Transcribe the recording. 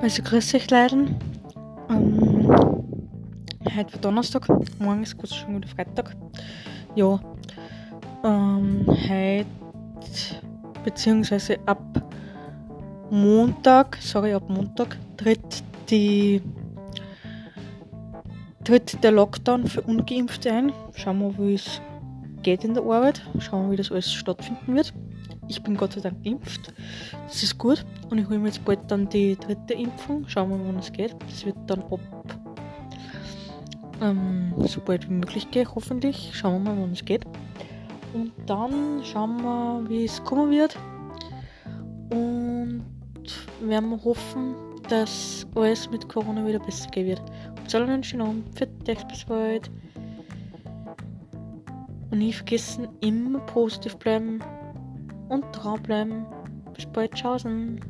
Also grüß euch Leiden. Ähm, heute war Donnerstag, morgen ist kurz schon wieder Freitag. Ja. Ähm, heute beziehungsweise ab Montag, sorry, ab Montag tritt die tritt der Lockdown für Ungeimpfte ein. Schauen wir, wie es geht in der Arbeit. Schauen wir, wie das alles stattfinden wird. Ich bin Gott sei Dank geimpft. Das ist gut. Und ich hole mir jetzt bald dann die dritte Impfung. Schauen wir mal, wann es geht. Das wird dann ab ähm, so bald wie möglich gehen, hoffentlich. Schauen wir mal, wann es geht. Und dann schauen wir, wie es kommen wird. Und werden wir hoffen, dass alles mit Corona wieder besser gehen wird. Und allen einen schönen Abend. Dich bis bald. Und nicht vergessen, immer positiv bleiben und dranbleiben. Bis bald, tschaußen.